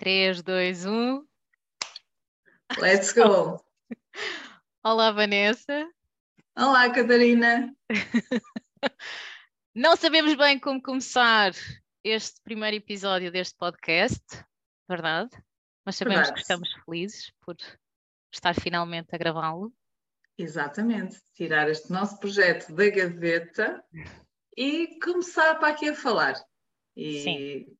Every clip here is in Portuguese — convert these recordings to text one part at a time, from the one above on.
3, 2, 1. Let's go! Olá, Vanessa. Olá, Catarina. Não sabemos bem como começar este primeiro episódio deste podcast, verdade? Mas sabemos Verdade. que estamos felizes por estar finalmente a gravá-lo. Exatamente, tirar este nosso projeto da gaveta e começar para aqui a falar. E Sim.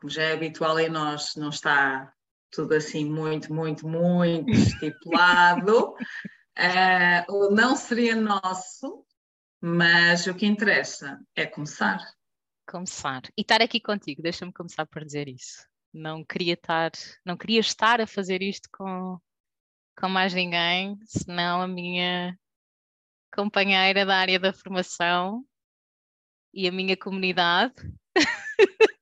Como já é habitual em nós, não está tudo assim muito, muito, muito estipulado. Eh, o não seria nosso, mas o que interessa é começar. Começar. E estar aqui contigo, deixa-me começar por dizer isso. Não queria estar, não queria estar a fazer isto com, com mais ninguém, senão a minha companheira da área da formação e a minha comunidade,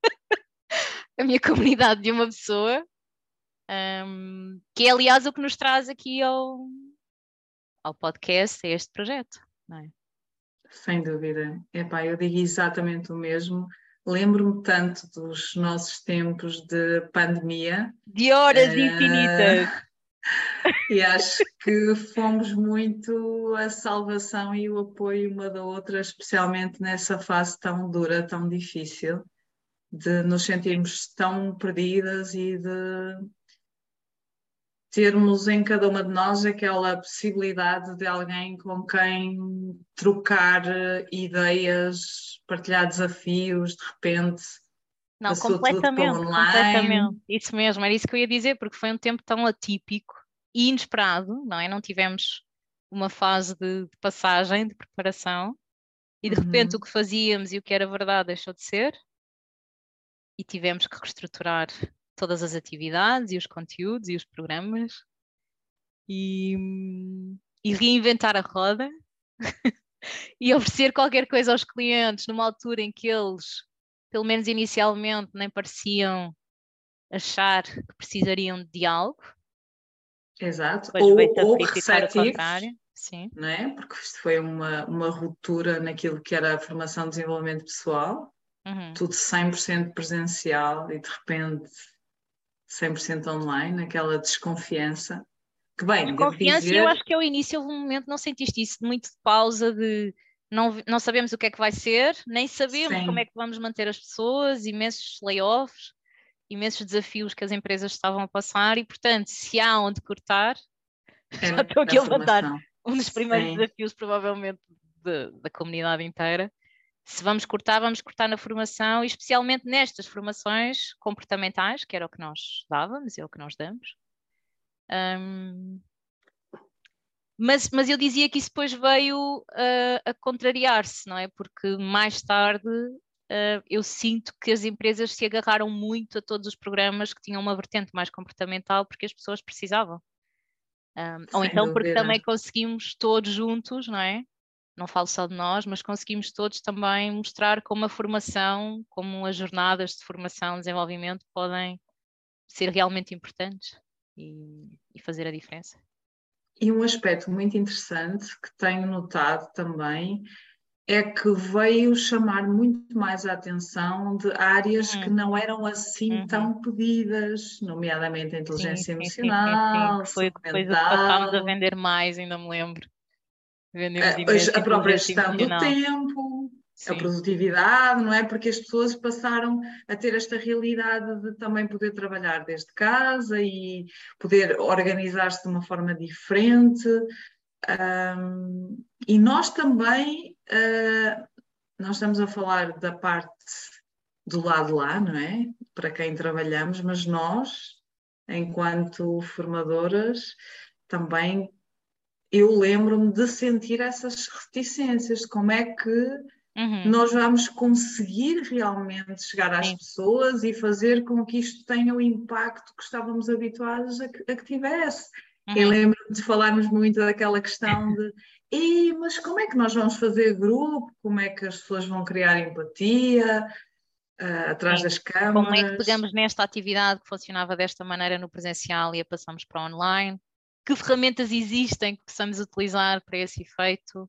a minha comunidade de uma pessoa, hum, que é aliás o que nos traz aqui ao, ao podcast, a este projeto. não é? Sem dúvida. Epá, eu digo exatamente o mesmo. Lembro-me tanto dos nossos tempos de pandemia De horas Eh, infinitas. e acho que fomos muito a salvação e o apoio uma da outra, especialmente nessa fase tão dura, tão difícil, de nos sentirmos tão perdidas e de termos em cada uma de nós aquela possibilidade de alguém com quem trocar eh, ideias, partilhar desafios, de repente. Não, passou tudo para completamente, online. completamente. Isso mesmo, era isso que eu ia dizer, porque foi um tempo tão atípico e inesperado, não é? Não tivemos uma fase de, de passagem, de preparação, e de repente Uhum. o que fazíamos e o que era verdade deixou de ser, e tivemos que reestruturar todas as atividades e os conteúdos e os programas, e, e reinventar a roda, e oferecer qualquer coisa aos clientes numa altura em que eles pelo menos inicialmente, nem pareciam achar que precisariam de algo, Exato. depois Ou, ou receptivos. Sim, não é? Porque isto foi uma, uma ruptura naquilo que era a formação de desenvolvimento pessoal, uhum. tudo 100% presencial e de repente 100% online, aquela desconfiança. Que bem, devo Confiança, dizer, eu acho que ao início houve um momento, não sentiste isso, de muito de pausa, de não, não sabemos o que é que vai ser, nem sabemos Sim. como é que vamos manter as pessoas, imensos layoffs, imensos desafios que as empresas estavam a passar, e portanto, se há onde cortar, era já estou aqui a levantar. um dos primeiros Sim. desafios, provavelmente, de- da comunidade inteira. Se vamos cortar, vamos cortar na formação, e especialmente nestas formações comportamentais, que era o que nós dávamos, é o que nós damos. Ahm, mas, mas eu dizia que isso depois veio ah, a contrariar-se, não é? Porque mais tarde ah, eu sinto que as empresas se agarraram muito a todos os programas que tinham uma vertente mais comportamental porque as pessoas precisavam. Um, ou então porque também conseguimos todos juntos, não é? Não falo só de nós, mas conseguimos todos também mostrar como a formação, como as jornadas de formação, desenvolvimento podem ser realmente importantes e, e fazer a diferença. E um aspecto muito interessante que tenho notado também é que veio chamar muito mais a atenção de áreas que Uhum. não eram assim Uhum. tão pedidas, nomeadamente a inteligência Sim, sim, sim, sim, sim, emocional, que foi depois o que passámos a vender mais, ainda me lembro. Vendemos a, a própria gestão do tempo, a Sim. produtividade, não é? Porque as pessoas passaram a ter esta realidade de também poder trabalhar desde casa e poder organizar-se de uma forma diferente. Um, e nós também, uh, nós estamos a falar da parte do lado lá, não é? Para quem trabalhamos, mas nós, enquanto formadoras, também eu lembro-me de sentir essas reticências, de como é que Uhum. nós vamos conseguir realmente chegar às Sim. pessoas e fazer com que isto tenha o impacto que estávamos habituados a que, a que tivesse. Eu Uhum. lembro-me de falarmos muito daquela questão de "Ei, mas como é que nós vamos fazer grupo? Como é que as pessoas vão criar empatia ah, atrás Sim. das câmaras? Como é que pegamos nesta atividade que funcionava desta maneira no presencial e a passamos para online? Que ferramentas existem que possamos utilizar para esse efeito?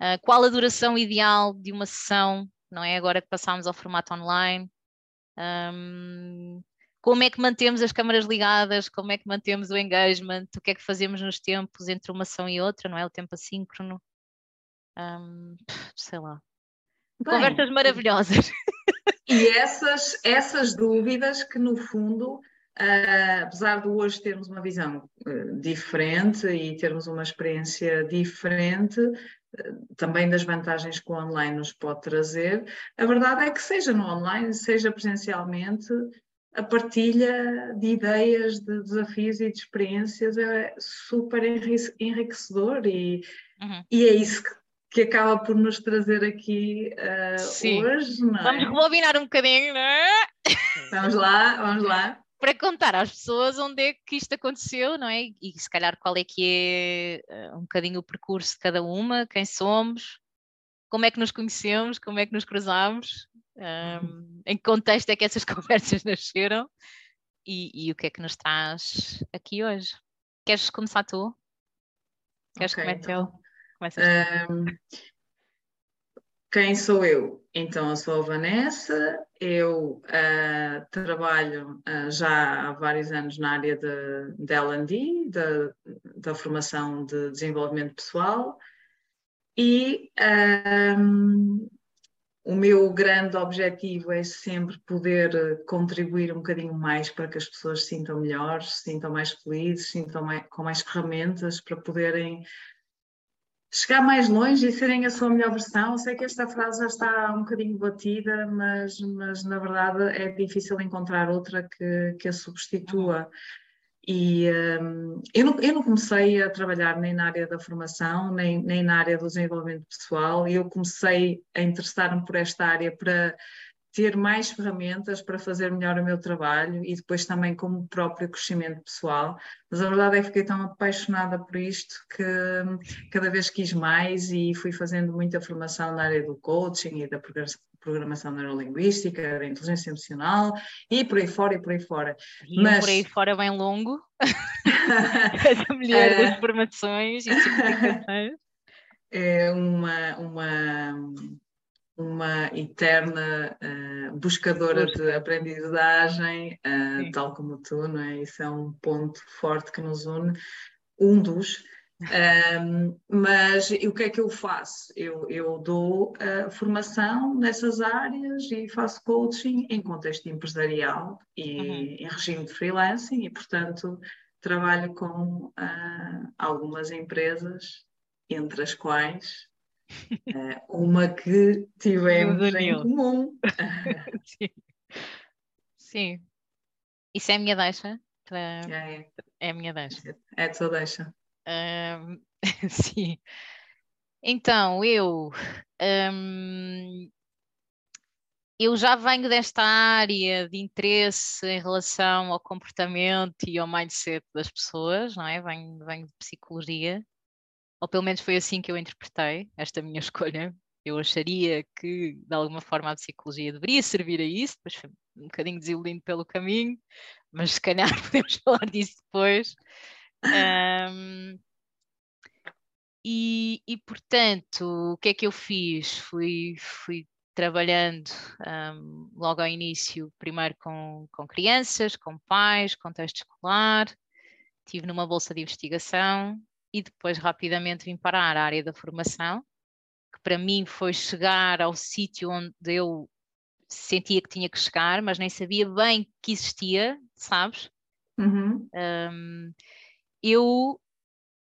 Ah, qual a duração ideal de uma sessão, não é? Agora que passámos ao formato online. Ahm, como é que mantemos as câmaras ligadas, como é que mantemos o engagement, o que é que fazemos nos tempos entre uma ação e outra, não é? O tempo assíncrono. Um, sei lá. Bem, Conversas maravilhosas. E essas, essas dúvidas que, no fundo, uh, apesar de hoje termos uma visão uh, diferente e termos uma experiência diferente, uh, também das vantagens que o online nos pode trazer, a verdade é que, seja no online, seja presencialmente, a partilha de ideias, de desafios e de experiências é super enriquecedor e, uhum. e é isso que, que, acaba por nos trazer aqui uh, hoje. É? Vamos rebobinar um bocadinho, não é? Vamos lá, vamos lá. Para contar às pessoas onde é que isto aconteceu, não é? E se calhar qual é que é uh, um bocadinho o percurso de cada uma, quem somos, como é que nos conhecemos, como é que nos cruzamos, um, em que contexto é que essas conversas nasceram e, e, o que é que nos traz aqui hoje. Queres começar tu? Queres okay, começar então, um, Quem sou eu? Então, eu sou a Vanessa, eu uh, trabalho uh, já há vários anos na área de, de L&D, da formação de desenvolvimento pessoal, e um, o meu grande objetivo é sempre poder eh, contribuir um bocadinho mais para que as pessoas se sintam melhores, se sintam mais felizes, se sintam mais, com mais ferramentas para poderem chegar mais longe e serem a sua melhor versão. Sei que esta frase já está um bocadinho batida, mas, mas na verdade é difícil encontrar outra que, que a substitua. E um, eu, não, eu não comecei a trabalhar nem na área da formação, nem, nem na área do desenvolvimento pessoal, eu comecei a interessar-me por esta área para ter mais ferramentas para fazer melhor o meu trabalho e depois também como próprio crescimento pessoal. Mas a verdade é que fiquei tão apaixonada por isto que cada vez quis mais e fui fazendo muita formação na área do coaching e da programação neurolinguística, da inteligência emocional e por aí fora e por aí fora. E Mas... por aí fora bem longo. Essa mulher das eh, formações e certificações. É uma, uma uma eterna uh, buscadora de aprendizagem, uh, tal como tu, não é? Isso é um ponto forte que nos une, um dos. Um, mas o que é que eu faço? Eu, eu dou uh, formação nessas áreas e faço coaching em contexto empresarial e uhum. em regime de freelancing e, portanto, trabalho com algumas empresas, entre as quais uma que tivemos em comum. Sim. Sim. Isso é a minha deixa? É, é. é a minha deixa. É a tua deixa. Um, sim. Então, eu. Um, eu já venho desta área de interesse em relação ao comportamento e ao mindset das pessoas, não é? Venho, venho de psicologia ou pelo menos foi assim que eu interpretei esta minha escolha. Eu acharia que, de alguma forma, a psicologia deveria servir a isso, depois foi um bocadinho desiludindo pelo caminho, mas se calhar podemos falar disso depois. Um, e, e, portanto, o que é que eu fiz? Fui, fui trabalhando um, logo ao início, primeiro com, com crianças, com pais, contexto escolar, estive numa bolsa de investigação, e depois rapidamente vim parar à área da formação, que para mim foi chegar ao sítio onde eu sentia que tinha que chegar, mas nem sabia bem que existia, sabes? Uhum. Um, eu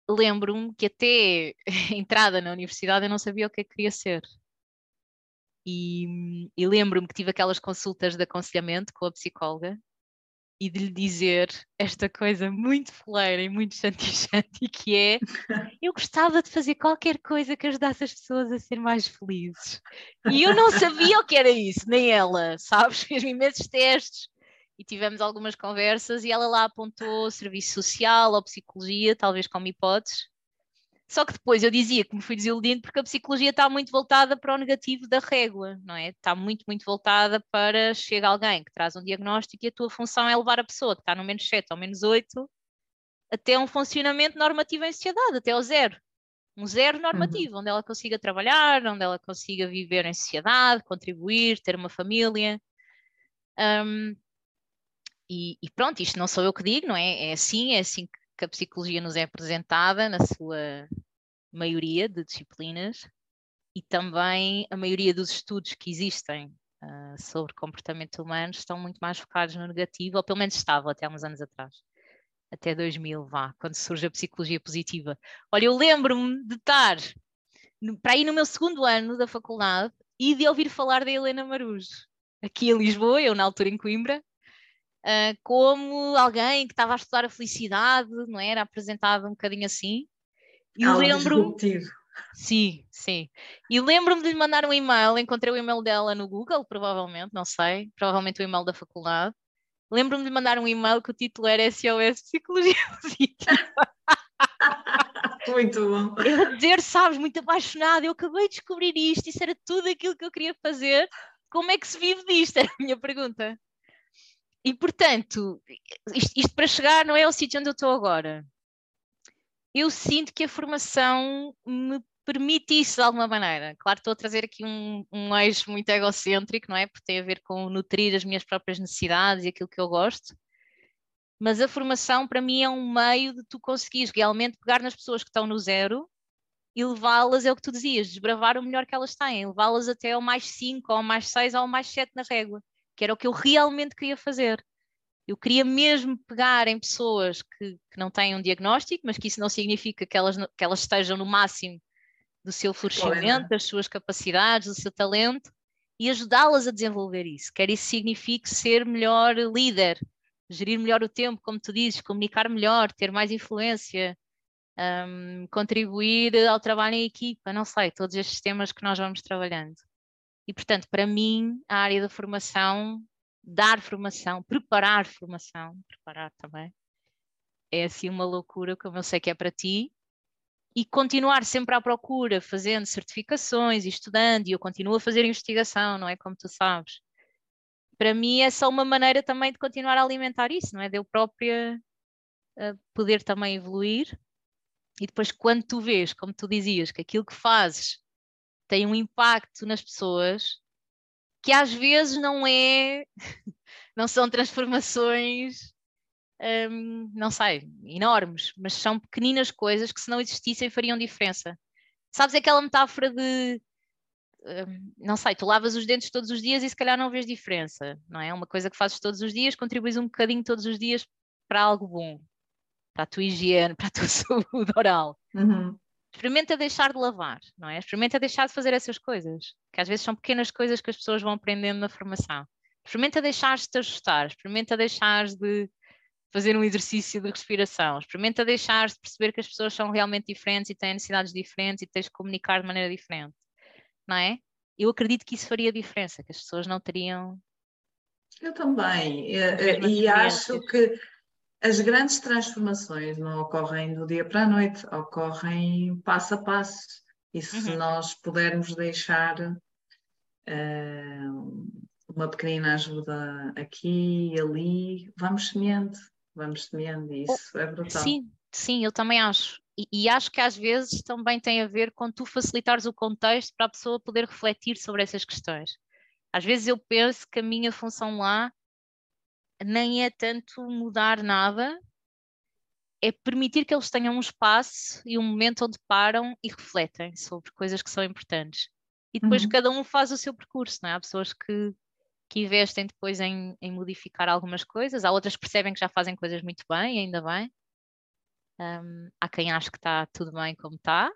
lembro-me que até a entrada na universidade eu não sabia o que é que queria ser. E, e lembro-me que tive aquelas consultas de aconselhamento com a psicóloga e de lhe dizer esta coisa muito foleira e muito chantichante que é eu gostava de fazer qualquer coisa que ajudasse as pessoas a ser mais felizes. E eu não sabia o que era isso, nem ela, sabes? Fez imensos testes e tivemos algumas conversas e ela lá apontou serviço social ou psicologia, talvez como hipóteses, só que depois eu dizia que me fui desiludindo porque a psicologia está muito voltada para o negativo da régua, não é? Está muito, muito voltada para chega alguém que traz um diagnóstico e a tua função é levar a pessoa que está no menos 7 ou menos 8 até um funcionamento normativo em sociedade, até ao zero. Um zero normativo, uhum. onde ela consiga trabalhar, onde ela consiga viver em sociedade, contribuir, ter uma família. Um, e, e, pronto, isto não sou eu que digo, não é? É assim, é assim que a psicologia nos é apresentada na sua maioria de disciplinas e também a maioria dos estudos que existem uh, sobre comportamento humano estão muito mais focados no negativo, ou pelo menos estavam até há uns anos atrás. Até 2000, vá, quando surge a psicologia positiva. Olha, eu lembro-me de estar para ir no meu segundo ano da faculdade e de ouvir falar da Helena Marujo, aqui em Lisboa, eu na altura em Coimbra, uh, como alguém que estava a estudar a felicidade, não era? Apresentada um bocadinho assim. E Algo lembro Sim, sim. E lembro-me de lhe mandar um e-mail, encontrei o e-mail dela no Google, provavelmente, não sei, provavelmente o e-mail da faculdade. Lembro-me de lhe mandar um e-mail que o título era SOS Psicologia Positiva. Muito bom. Eu dizer, sabes, muito apaixonada, eu acabei de descobrir isto, isso era tudo aquilo que eu queria fazer. Como é que se vive disto? Era a minha pergunta. E portanto, isto, isto para chegar não é ao sítio onde eu estou agora. Eu sinto que a formação me permite isso de alguma maneira. Claro, estou a trazer aqui um, um eixo muito egocêntrico, não é? Porque tem a ver com nutrir as minhas próprias necessidades e aquilo que eu gosto. Mas a formação, para mim, é um meio de tu conseguires realmente pegar nas pessoas que estão no zero e levá-las, é o que tu dizias, desbravar o melhor que elas têm, levá-las até ao mais 5, ao mais 6, ao mais 7 na régua que era o que eu realmente queria fazer. Eu queria mesmo pegar em pessoas que, que não têm um diagnóstico, mas que isso não significa que elas, que elas estejam no máximo do seu florescimento, das suas capacidades, do seu talento, e ajudá-las a desenvolver isso. Quer isso signifique ser melhor líder, gerir melhor o tempo, como tu dizes, comunicar melhor, ter mais influência, um, contribuir ao trabalho em equipa, não sei, todos estes temas que nós vamos trabalhando. E, portanto, para mim, a área da formação, dar formação, preparar formação, preparar também, é assim uma loucura, como eu sei que é para ti, e continuar sempre à procura, fazendo certificações e estudando, e eu continuo a fazer investigação, não é? Como tu sabes. Para mim é só uma maneira também de continuar a alimentar isso, não é? De eu própria uh, poder também evoluir. E depois, quando tu vês, como tu dizias, que aquilo que fazes tem um impacto nas pessoas que às vezes não é, não são transformações, hum, não sei, enormes, mas são pequeninas coisas que se não existissem fariam diferença. Sabes aquela metáfora de, hum, não sei, tu lavas os dentes todos os dias e se calhar não vês diferença, não é? Uma coisa que fazes todos os dias, contribuis um bocadinho todos os dias para algo bom, para a tua higiene, para a tua saúde oral. Uhum experimenta deixar de lavar, não é? Experimenta deixar de fazer essas coisas, que às vezes são pequenas coisas que as pessoas vão aprendendo na formação. Experimenta deixar de te ajustar, experimenta deixar de fazer um exercício de respiração, experimenta deixar de perceber que as pessoas são realmente diferentes e têm necessidades diferentes e tens de comunicar de maneira diferente, não é? Eu acredito que isso faria diferença, que as pessoas não teriam. Eu também, e, e acho que as grandes transformações não ocorrem do dia para a noite, ocorrem passo a passo. E se uhum. nós pudermos deixar uh, uma pequenina ajuda aqui e ali, vamos semeando, vamos semeando, e isso oh, é brutal. Sim, sim, eu também acho. E, e, acho que às vezes também tem a ver com tu facilitares o contexto para a pessoa poder refletir sobre essas questões. Às vezes eu penso que a minha função lá nem é tanto mudar nada, é permitir que eles tenham um espaço e um momento onde param e refletem sobre coisas que são importantes. E depois uhum. cada um faz o seu percurso, não é? Há pessoas que, que investem depois em, em modificar algumas coisas, há outras que percebem que já fazem coisas muito bem, ainda bem. Um, há quem acha que está tudo bem como está,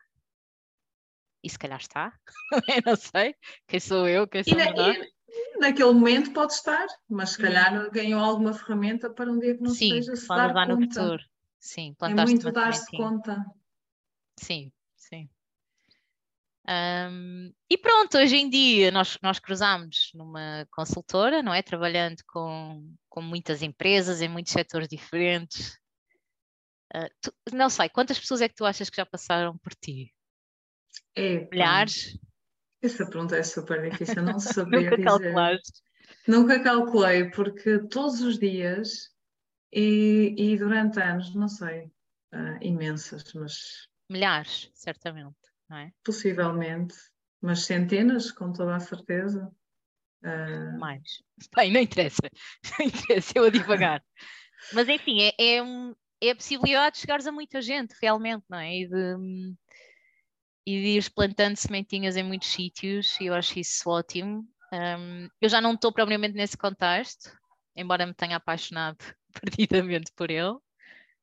e se calhar está, não sei, quem sou eu, quem sou e, naquele momento pode estar, mas se calhar ganhou alguma ferramenta para um dia que não Sim, esteja se dar conta. no futuro. Sim, é muito dar-se conta. Sim, sim. Um, e pronto, hoje em dia nós, nós cruzamos numa consultora, não é? Trabalhando com, com muitas empresas em muitos setores diferentes. Uh, tu, não sei, quantas pessoas é que tu achas que já passaram por ti? É, Milhares? Essa pergunta é super difícil, não saber Nunca calculaste? Nunca calculei, porque todos os dias e, e durante anos, não sei, uh, imensas, mas... Milhares, certamente, não é? Possivelmente, mas centenas, com toda a certeza. Uh... Mais. Bem, não interessa. Não interessa, eu a divagar. Mas enfim, é, é, um, é a possibilidade de chegares a muita gente, realmente, não é? E de, e de ir plantando sementinhas em muitos sítios, e eu acho isso ótimo. Um, eu já não estou propriamente nesse contexto, embora me tenha apaixonado perdidamente por ele,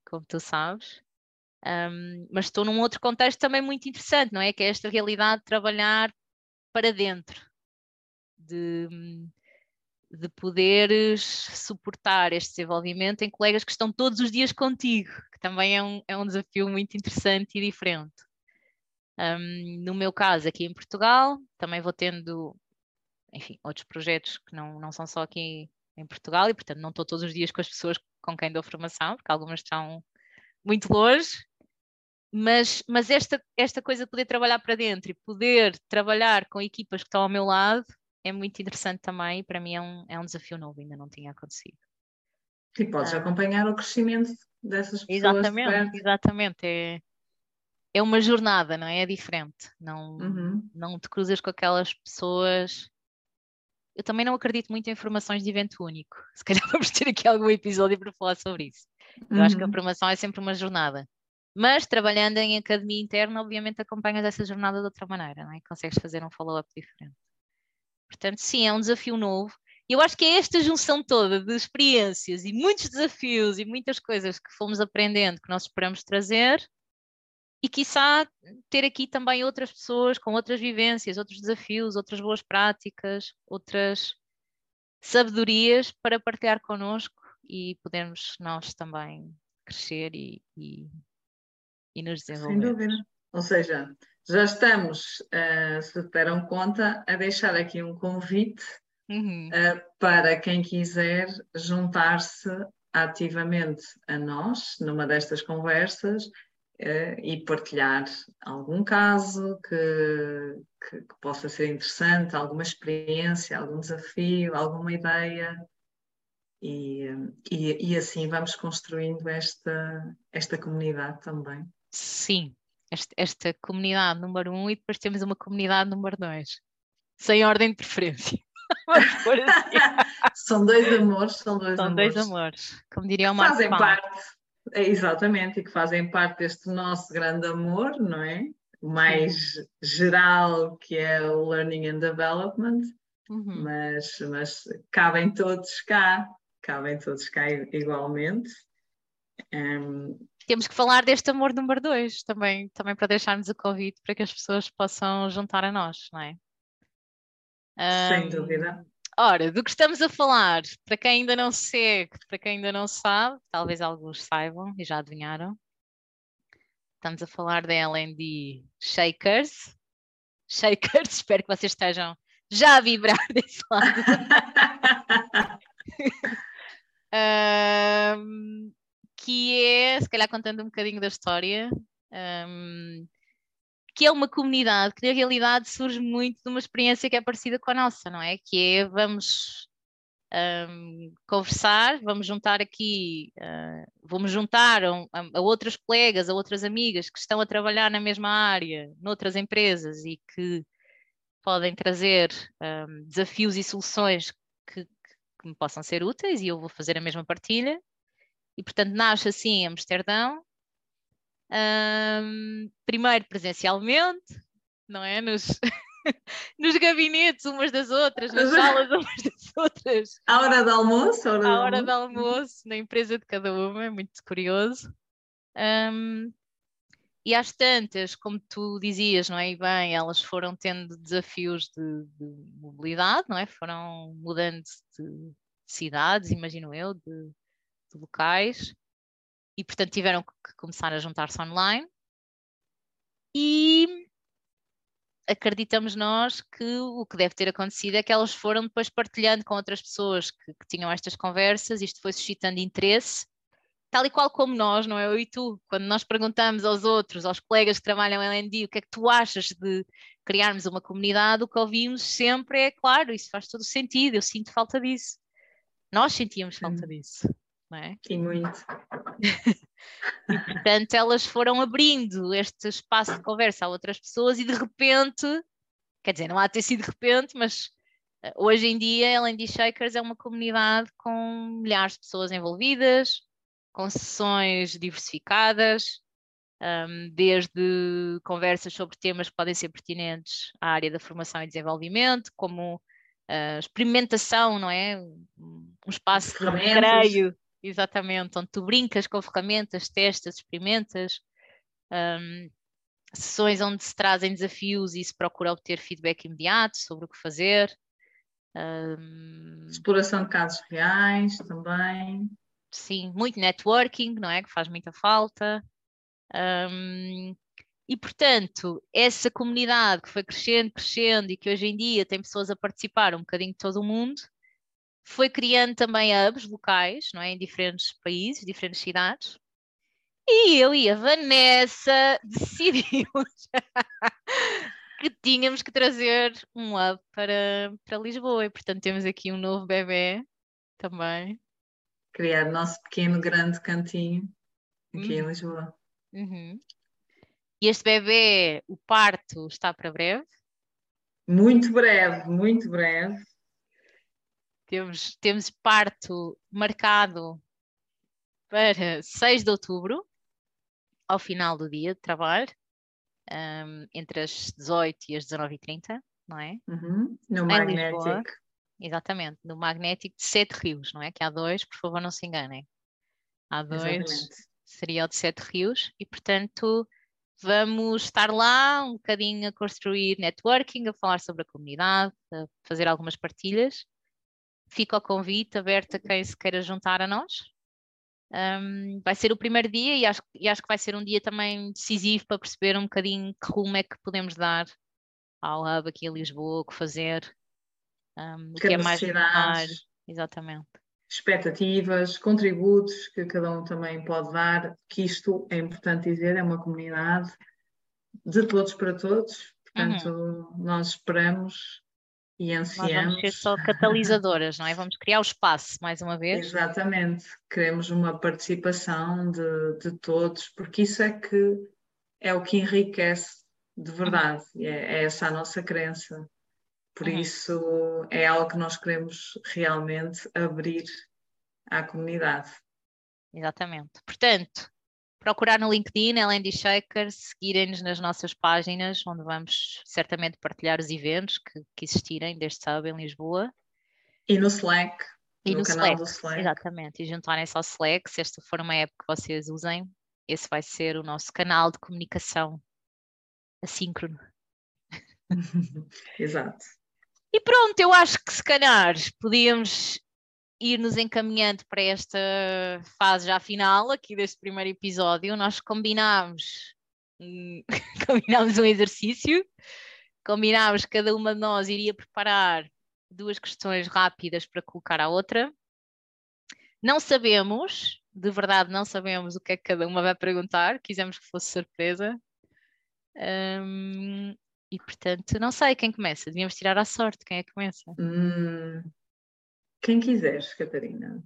como tu sabes. Um, mas estou num outro contexto também muito interessante, não é? Que é esta realidade de trabalhar para dentro, de, de poderes suportar este desenvolvimento em colegas que estão todos os dias contigo, que também é um, é um desafio muito interessante e diferente. Um, no meu caso, aqui em Portugal, também vou tendo, enfim, outros projetos que não, não são só aqui em Portugal e, portanto, não estou todos os dias com as pessoas com quem dou formação, porque algumas estão muito longe, mas, mas esta, esta coisa de poder trabalhar para dentro e poder trabalhar com equipas que estão ao meu lado é muito interessante também e para mim é um, é um desafio novo, ainda não tinha acontecido. E podes ah. acompanhar o crescimento dessas pessoas. Exatamente, exatamente. É, é uma jornada, não é? É diferente. Não, uhum. não te cruzas com aquelas pessoas. Eu também não acredito muito em formações de evento único. Se calhar vamos ter aqui algum episódio para falar sobre isso. Eu uhum. acho que a uhum. formação é sempre uma jornada. Mas trabalhando em academia interna, obviamente acompanhas essa jornada de outra maneira, não é? Consegues fazer um follow-up diferente. Portanto, sim, é um desafio novo. E eu acho que é esta junção toda de experiências e muitos desafios e muitas coisas que fomos aprendendo que nós esperamos trazer e quiçá ter aqui também outras pessoas com outras vivências, outros desafios, outras boas práticas, outras sabedorias para partilhar connosco e podermos nós também crescer e, e, e nos desenvolver. Sem dúvida. Ou seja, já estamos, uh, se deram conta, a deixar aqui um convite uhum. uh, para quem quiser juntar-se ativamente a nós numa destas conversas uh, e partilhar algum caso que, que, que, possa ser interessante, alguma experiência, algum desafio, alguma ideia. E, e, e assim vamos construindo esta, esta comunidade também. Sim, esta, esta comunidade número um e depois temos uma comunidade número dois, sem ordem de preferência. assim. são dois amores, são dois são amores. dois amores, como diria o Marco Fazem parte, é, exatamente, e que fazem parte deste nosso grande amor, não é? Mais geral, que é o Learning and Development, uhum. mas, mas cabem todos cá, cabem todos cá igualmente. Um, temos que falar deste amor número dois também, também para deixarmos o convite para que as pessoas possam juntar a nós, não é? Sem um, dúvida. Ora, do que estamos a falar, para quem ainda não segue, para quem ainda não sabe, talvez alguns saibam e já adivinharam, estamos a falar da LND Shakers. Shakers, espero que vocês estejam já a vibrar desse lado. um, que é, se calhar contando um bocadinho da história, um, que é uma comunidade que na realidade surge muito de uma experiência que é parecida com a nossa, não é? Que é vamos um, conversar, vamos juntar aqui, uh, vamos juntar a, a, outras colegas, a outras amigas que estão a trabalhar na mesma área, noutras empresas e que podem trazer um, desafios e soluções que, que me possam ser úteis e eu vou fazer a mesma partilha e, portanto, nasce assim Amsterdão, um, primeiro presencialmente, não é? Nos, nos gabinetes umas das outras, nas salas umas das outras. À hora do almoço? À hora, à hora do almoço, na empresa de cada uma, é muito curioso. Um, e às tantas, como tu dizias, não é? E bem, elas foram tendo desafios de, de mobilidade, não é? Foram mudando de cidades, imagino eu, de, de locais e, portanto, tiveram que começar a juntar-se online. E acreditamos nós que o que deve ter acontecido é que elas foram depois partilhando com outras pessoas que, que tinham estas conversas, isto foi suscitando interesse, tal e qual como nós, não é? Eu e tu, quando nós perguntamos aos outros, aos colegas que trabalham em LND, o que é que tu achas de criarmos uma comunidade, o que ouvimos sempre é, claro, isso faz todo sentido, eu sinto falta disso. Nós sentíamos falta disso não é? E muito. e, portanto, elas foram abrindo este espaço de conversa a outras pessoas e de repente, quer dizer, não há de ter sido de repente, mas Hoje em dia, LND Shakers é uma comunidade com milhares de pessoas envolvidas, com sessões diversificadas, um, desde conversas sobre temas que podem ser pertinentes à área da formação e desenvolvimento, como uh, experimentação, não é? Um espaço de recreio, exatamente, onde tu brincas com ferramentas, testas, experimentas. Um, sessões onde se trazem desafios e se procura obter feedback imediato sobre o que fazer. Um, Exploração de casos reais também. Sim, muito networking, não é? Que faz muita falta. Um, e, portanto, essa comunidade que foi crescendo, crescendo e que hoje em dia tem pessoas a participar um bocadinho de todo o mundo, foi criando também hubs locais, não é? Em diferentes países, diferentes cidades. E eu e a Vanessa decidimos que tínhamos que trazer um hub para, para Lisboa. E, portanto, temos aqui um novo bebê também. Criar o nosso pequeno, grande cantinho aqui em uhum. Lisboa. Uhum. E este bebê, o parto, está para breve? Muito breve, muito breve. Temos, temos parto marcado para 6 de outubro, ao final do dia de trabalho, um, entre as 18 e as 19h30, não é? Uhum. No Magnético. Exatamente, no Magnético de Sete Rios, não é? Que há dois, por favor, não se enganem. Há dois, Exatamente. seria o de Sete Rios, e portanto vamos estar lá um bocadinho a construir networking, a falar sobre a comunidade, a fazer algumas partilhas. Fica o convite aberto a quem se queira juntar a nós. Um, vai ser o primeiro dia e acho, e acho que vai ser um dia também decisivo para perceber um bocadinho que rumo é que podemos dar ao Hub aqui em Lisboa, o que fazer, um, o que é mais necessário. Exatamente. Expectativas, contributos que cada um também pode dar, que isto é importante dizer, é uma comunidade de todos para todos, portanto, uhum. nós esperamos e ansiamos. Nós vamos ser só catalisadoras, não é? Vamos criar o espaço, mais uma vez. Exatamente, queremos uma participação de, de todos, porque isso é que é o que enriquece de verdade, é, é essa a nossa crença. Por uhum. isso é algo que nós queremos realmente abrir à comunidade. Exatamente. Portanto, procurar no LinkedIn, LND Shakers, seguirem-nos nas nossas páginas, onde vamos certamente partilhar os eventos que, que existirem deste sábado em Lisboa. E no Slack. E no, no canal Slack, do Slack. Exatamente, e juntarem-se ao Slack, se esta for uma app que vocês usem, esse vai ser o nosso canal de comunicação assíncrono. Exato. E pronto, eu acho que se calhar podíamos ir nos encaminhando para esta fase já final aqui deste primeiro episódio, nós combinámos, combinámos um exercício, combinámos que cada uma de nós iria preparar duas questões rápidas para colocar à outra. Não sabemos, de verdade não sabemos o que é que cada uma vai perguntar, quisemos que fosse surpresa. Um, e portanto, não sei quem começa, devíamos tirar à sorte, quem é que começa? Hum, quem quiseres, Catarina.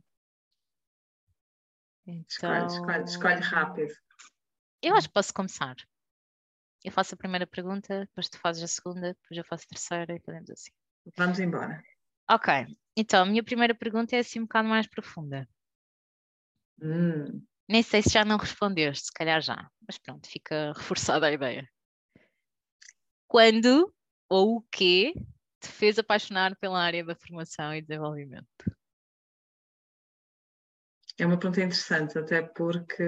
Então... Escolhe, escolhe, escolhe rápido. Eu acho que posso começar. Eu faço a primeira pergunta, depois tu fazes a segunda, depois eu faço a terceira e fazemos assim. Vamos embora. Ok, então a minha primeira pergunta é assim um bocado mais profunda. Hum. Nem sei se já não respondeste, se calhar já, mas pronto, fica reforçada a ideia. Quando ou o que te fez apaixonar pela área da formação e desenvolvimento? É uma pergunta interessante, até porque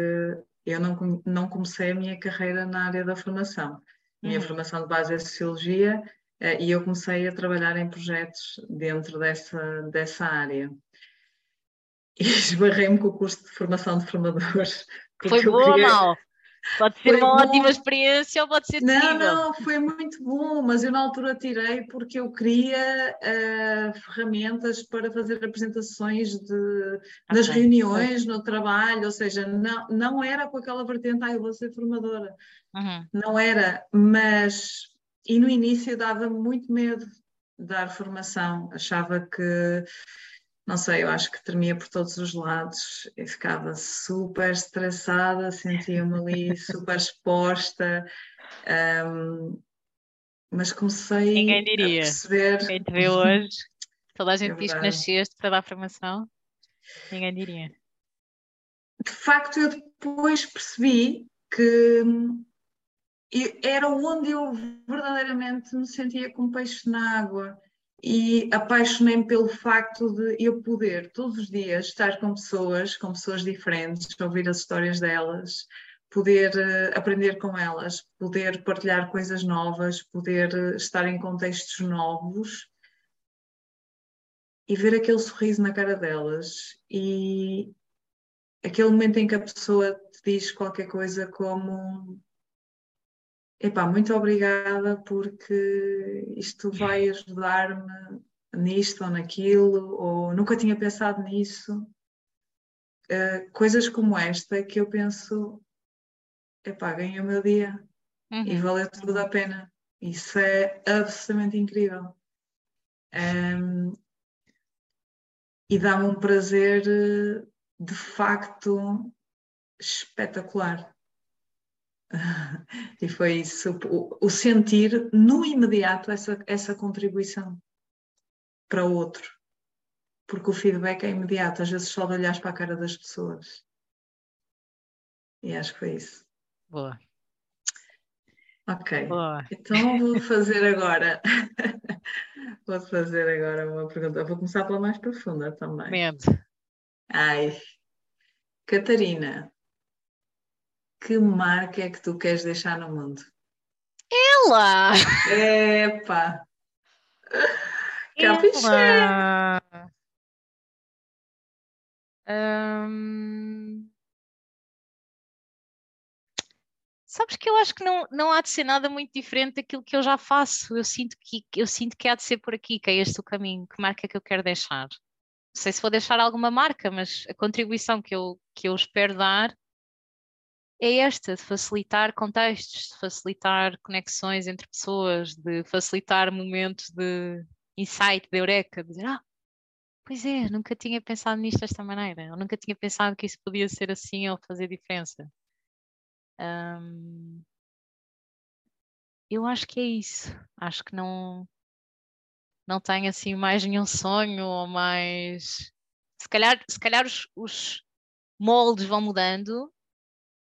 eu não, não comecei a minha carreira na área da formação. Minha uhum. formação de base é Sociologia eh, e eu comecei a trabalhar em projetos dentro dessa, dessa área. E esbarrei-me com o curso de formação de formadores. Foi bom queria... ou mal? Pode ser foi uma bom. ótima experiência ou pode ser terrível. Não, não, foi muito bom, mas eu na altura tirei porque eu queria uh, ferramentas para fazer apresentações de, nas reuniões, no trabalho, ou seja, não, não era com aquela vertente, ah, eu vou ser formadora. Uhum. Não era, mas e no início dava muito medo dar formação, achava que não sei, eu acho que tremia por todos os lados e ficava super estressada, sentia-me ali super exposta. Um, mas comecei Ninguém diria. a perceber. Quem te vê hoje. Toda a gente é diz que nasceste para dar formação, ninguém diria. De facto, eu depois percebi que era onde eu verdadeiramente me sentia como peixe na água e apaixonei-me pelo facto de eu poder todos os dias estar com pessoas, com pessoas diferentes, ouvir as histórias delas, poder uh, aprender com elas, poder partilhar coisas novas, poder uh, estar em contextos novos e ver aquele sorriso na cara delas. E aquele momento em que a pessoa te diz qualquer coisa como Epá, muito obrigada porque isto vai ajudar-me nisto ou naquilo, ou nunca tinha pensado nisso. Uh, coisas como esta que eu penso, epá, ganhei o meu dia uhum. e valeu tudo a pena. Isso é absolutamente incrível. Um, e dá-me um prazer de facto espetacular. E foi isso, o, sentir no imediato essa, essa contribuição para o outro. Porque o feedback é imediato, às vezes só de olhar para a cara das pessoas. E acho que foi isso. Boa. Ok. Boa. Então vou fazer agora. vou fazer agora uma pergunta. Vou começar pela mais profunda também. Medo. Ai. Catarina, que marca é que tu queres deixar no mundo? Ela! Epa! Caprichar! Hum... Sabes que eu acho que não, não há de ser nada muito diferente daquilo que eu já faço. Eu sinto que, eu sinto que há de ser por aqui, que é este o caminho. Que marca é que eu quero deixar? Não sei se vou deixar alguma marca, mas a contribuição que eu, que eu espero dar é esta, de facilitar contextos, de facilitar conexões entre pessoas, de facilitar momentos de insight, de eureka, de dizer, ah, pois é, nunca tinha pensado nisto desta maneira, ou nunca tinha pensado que isso podia ser assim ou fazer diferença. Eu acho que é isso. Acho que não não tenho assim mais nenhum sonho ou mais se calhar, se calhar os, os moldes vão mudando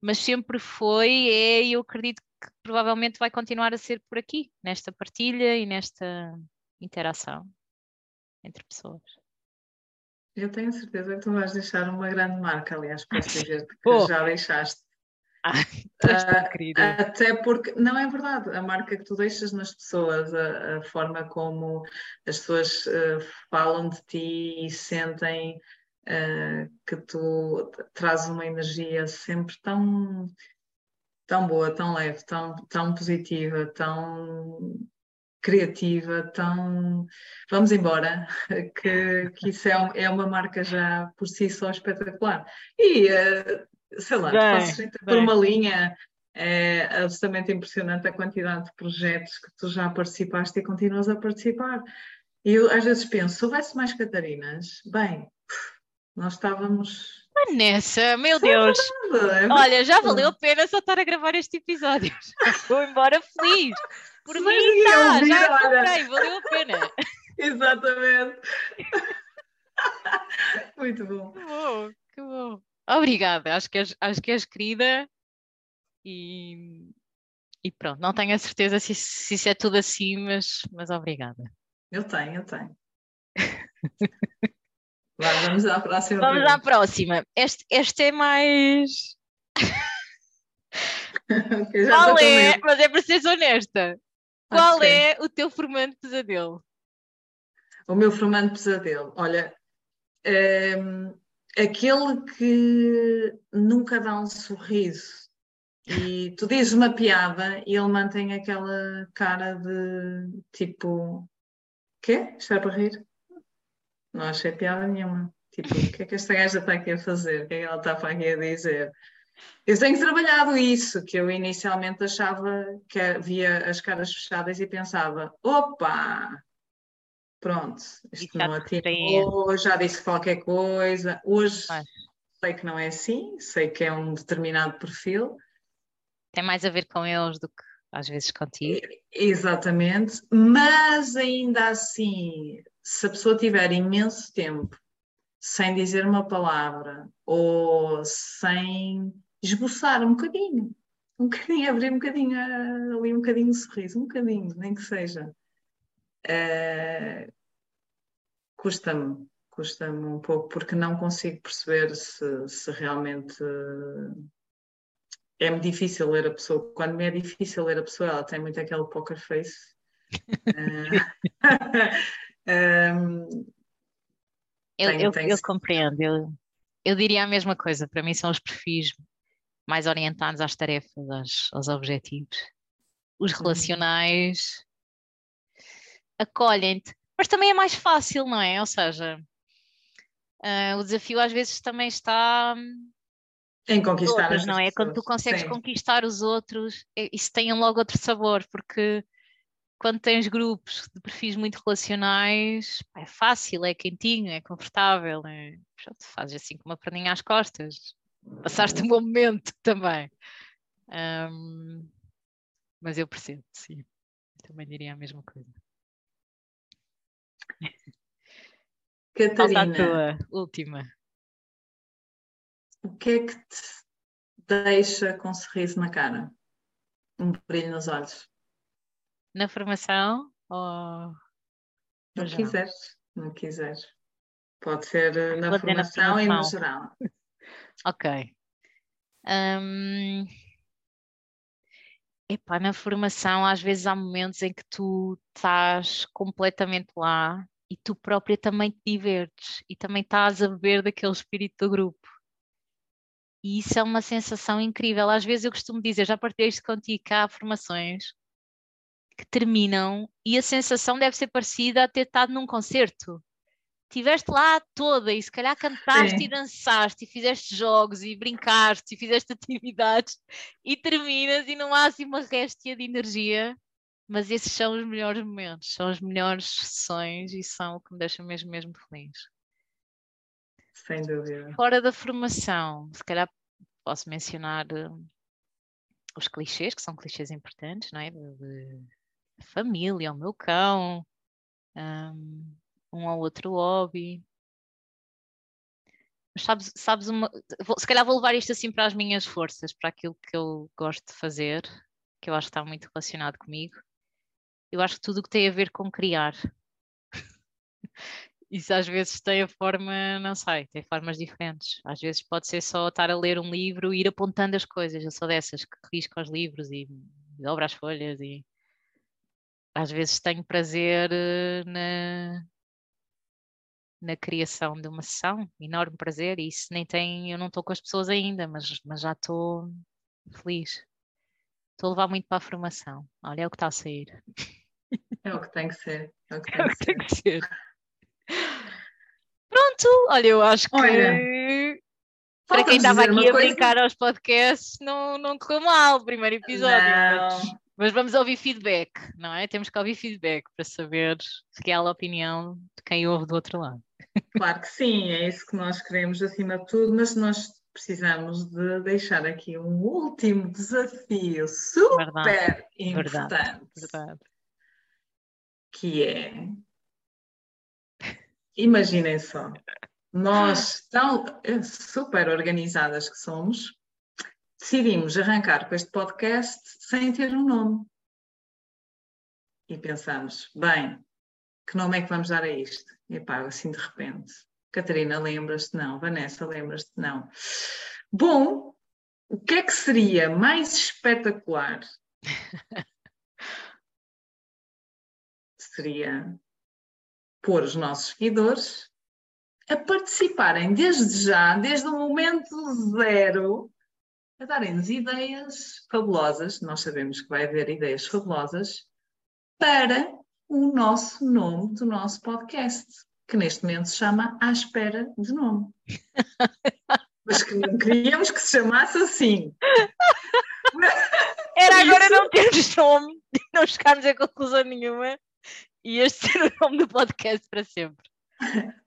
mas sempre foi, é, e eu acredito que provavelmente vai continuar a ser por aqui, nesta partilha e nesta interação entre pessoas. Eu tenho certeza que tu vais deixar uma grande marca, aliás, posso dizer que já deixaste. Ai, uh, até porque, não é verdade, a marca que tu deixas nas pessoas, a, a forma como as pessoas uh, falam de ti e sentem uh, que tu trazes uma energia sempre tão, tão boa, tão leve, tão, tão positiva, tão criativa, tão vamos embora, que, que isso é, um, é uma marca já por si só espetacular. E uh, sei lá, bem, por uma linha. É absolutamente impressionante a quantidade de projetos que tu já participaste e continuas a participar. E eu às vezes penso, se houvesse mais Catarinas, bem, nós estávamos. Vanessa, meu Deus! É Olha, já valeu a pena só estar a gravar este episódio. Vou embora feliz. Por mim, tá, já comprei, valeu a pena. Exatamente. Muito bom. Que bom, que bom. Obrigada, acho que és, acho que és querida e, e pronto, não tenho a certeza se, se isso é tudo assim, mas, mas obrigada. Eu tenho, eu tenho. Vai, vamos à próxima. Vamos à próxima. Este, este é mais. Qual é, mas é para ser honesta. Qual okay. é o teu formante pesadelo? O meu formante pesadelo, olha, é, aquele que nunca dá um sorriso e tu dizes uma piada e ele mantém aquela cara de tipo, quê? Está para rir? Não achei piada nenhuma. Tipo, o que é que esta gaja está aqui a fazer? O que é que ela está aqui a dizer? Eu tenho trabalhado isso, que eu inicialmente achava que via as caras fechadas e pensava: opa, pronto, isto não atirou, já disse qualquer coisa. Hoje Mas... sei que não é assim, sei que é um determinado perfil. Tem mais a ver com eles do que às vezes contigo. Exatamente, mas ainda assim se a pessoa tiver imenso tempo sem dizer uma palavra ou sem esboçar um bocadinho, um bocadinho, abrir um bocadinho ali um bocadinho de sorriso, um bocadinho, nem que seja. Uh, custa-me, custa-me um pouco porque não consigo perceber se, se realmente é muito difícil ler a pessoa. Quando me é difícil ler a pessoa, ela tem muito aquele poker face. um, eu, tem, eu, tem eu compreendo. Eu, eu diria a mesma coisa. Para mim são os perfis mais orientados às tarefas, aos, aos objetivos. Os uhum. relacionais acolhem-te, mas também é mais fácil, não é? Ou seja, uh, o desafio às vezes também está em conquistar outros, não é? Pessoas. Quando tu consegues Sim. conquistar os outros, é, isso tem logo outro sabor, porque quando tens grupos de perfis muito relacionais, é fácil, é quentinho, é confortável, é... fazes assim com uma perninha às costas, passaste um bom momento também. Um, mas eu percebo, sim, também diria a mesma coisa. Catarina, Falta a tua última o que é que te deixa com um sorriso na cara? Um brilho nos olhos? Na formação ou. Não quiseres, não quiseres. Pode ser eh, na formação, na formação, e no geral. ok. Um... Epá, na formação, às vezes há momentos em que tu estás completamente lá e tu própria também te divertes e também estás a beber daquele espírito do grupo. E isso é uma sensação incrível. Às vezes eu costumo dizer, já partilhei isto contigo, que há formações que terminam e a sensação deve ser parecida a ter estado num concerto. Estiveste lá toda e se calhar cantaste Sim. e dançaste e fizeste jogos e brincaste e fizeste atividades e terminas e não há assim uma réstia de energia, mas esses são os melhores momentos, são as melhores sessões e são o que me deixa mesmo, mesmo feliz. Sem dúvida. Fora da formação, se calhar posso mencionar uh, os clichês, que são clichês importantes, não é? De, de família, o meu cão, um, ou outro hobby. Mas sabes, sabes uma. Vou, se calhar vou levar isto assim para as minhas forças, para aquilo que eu gosto de fazer, que eu acho que está muito relacionado comigo. Eu acho que tudo o que tem a ver com criar isso às vezes tem a forma, não sei, tem formas diferentes. Às vezes pode ser só estar a ler um livro e ir apontando as coisas. Eu sou dessas que risco os livros e dobro as folhas e às vezes tenho prazer eh, na, na criação de uma sessão, enorme prazer, e isso nem tem, eu não estou com as pessoas ainda, mas, mas já estou feliz. Estou a levar muito para a formação. Olha, é o que está a sair. É o que tem que ser. É o que tem, é que, tem que ser. Pronto, olha, eu acho que olha, para quem estava aqui a coisa... brincar aos podcasts, não, não correu mal o primeiro episódio. Mas, mas, vamos ouvir feedback, não é? Temos que ouvir feedback para saber se é a opinião de quem ouve do outro lado. Claro que sim, é isso que nós queremos acima de tudo, mas nós precisamos de deixar aqui um último desafio super verdade, importante. Verdade, verdade. Que é Imaginem só, nós, tão super organizadas que somos, decidimos arrancar com este podcast sem ter um nome. E pensamos, bem, que nome é que vamos dar a isto? E pá, assim de repente. Catarina, lembras-te? Não. Vanessa, lembras-te? Não. Bom, o que é que seria mais espetacular? seria pôr os nossos seguidores a participarem desde já, desde o momento zero, a darem-nos ideias fabulosas, nós sabemos que vai haver ideias fabulosas, para o nosso nome do nosso podcast, que neste momento se chama À Espera de Nome. Mas que não queríamos que se chamasse assim. Era agora Isso... não termos nome, não chegarmos a conclusão nenhuma e este ser o nome do podcast para sempre.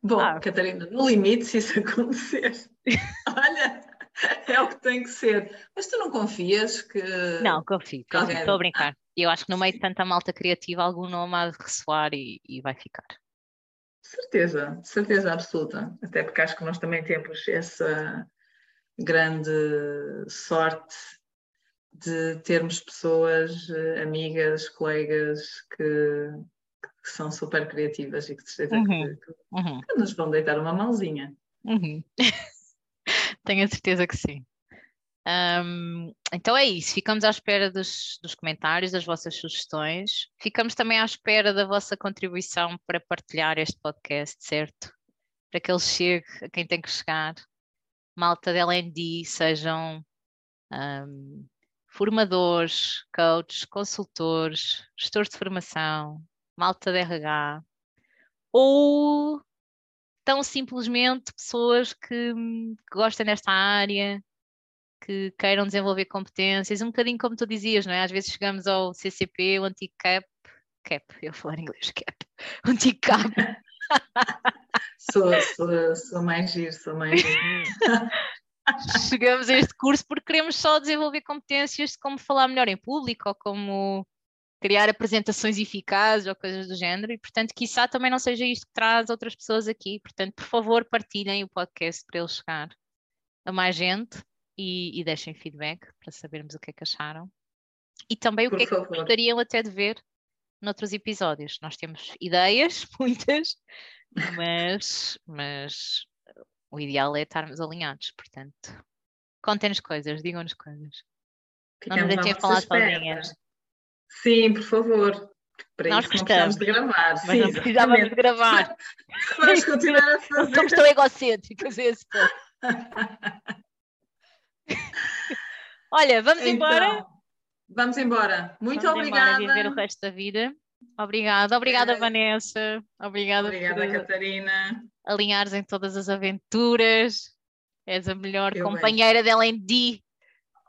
Bom, ah. Catarina, no limite, se isso acontecer, olha, é o que tem que ser. Mas tu não confias que. Não, confio, confio estou a brincar. Eu acho que no meio de tanta malta criativa, algum nome há de ressoar e, e vai ficar. certeza, certeza absoluta. Até porque acho que nós também temos essa grande sorte de termos pessoas, eh, amigas, colegas que, que são super criativas e que, uhum. que, que, uhum. que nos vão deitar uma mãozinha. Uhum. Tenho a certeza que sim. Um, então é isso, ficamos à espera dos, dos, comentários, das vossas sugestões. Ficamos também à espera da vossa contribuição para partilhar este podcast, certo? Para que ele chegue a quem tem que chegar. Malta da LND, sejam um, formadores, coaches, consultores, gestores de formação, malta de RH, ou tão simplesmente pessoas que, que gostem desta área, que queiram desenvolver competências, um bocadinho como tu dizias, não é? Às vezes chegamos ao CCP, o antigo CAP, CAP, eu falar inglês, CAP, o antigo CAP. sou, sou, sou mais giro, sou mais giro. Chegamos a este curso porque queremos só desenvolver competências de como falar melhor em público ou como criar apresentações eficazes ou coisas do género, e portanto, quiçá também não seja isto que traz outras pessoas aqui. Portanto, por favor, partilhem o podcast para ele chegar a mais gente e, e deixem feedback para sabermos o que é que acharam. E também Por o que favor. é que gostariam até de ver noutros episódios. Nós temos ideias, muitas, mas, mas o ideal é estarmos alinhados. Portanto, contem-nos coisas, digam-nos coisas. Ficamos não nos deixem falar sozinhas. Sim, por favor. Para Nós isso gostamos. não precisamos de gravar. Mas Sim, não precisávamos de gravar. Vamos continuar a fazer. Somos tão egocêntricos esse ponto. Olha, vamos então, embora. Vamos embora. Muito vamos obrigada. Embora viver o resto da vida. Obrigada, obrigada, é. Vanessa. Obrigada, obrigada por Catarina. Alinhares em todas as aventuras. És a melhor Eu companheira bem. da LND.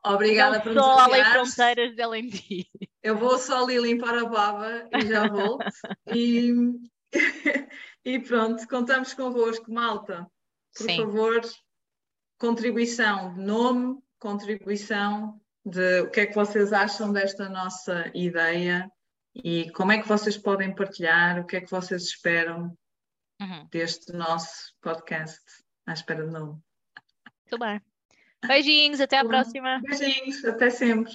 Obrigada por só além fronteiras da LND. Eu vou só ali limpar a baba e já volto. e, e pronto, contamos convosco, malta. Por Sim. favor, contribuição de nome, contribuição de o que é que vocês acham desta nossa ideia e como é que vocês podem partilhar, o que é que vocês esperam uhum. deste nosso podcast à espera de novo. Muito bem. Beijinhos, até à próxima. Beijinhos, até sempre.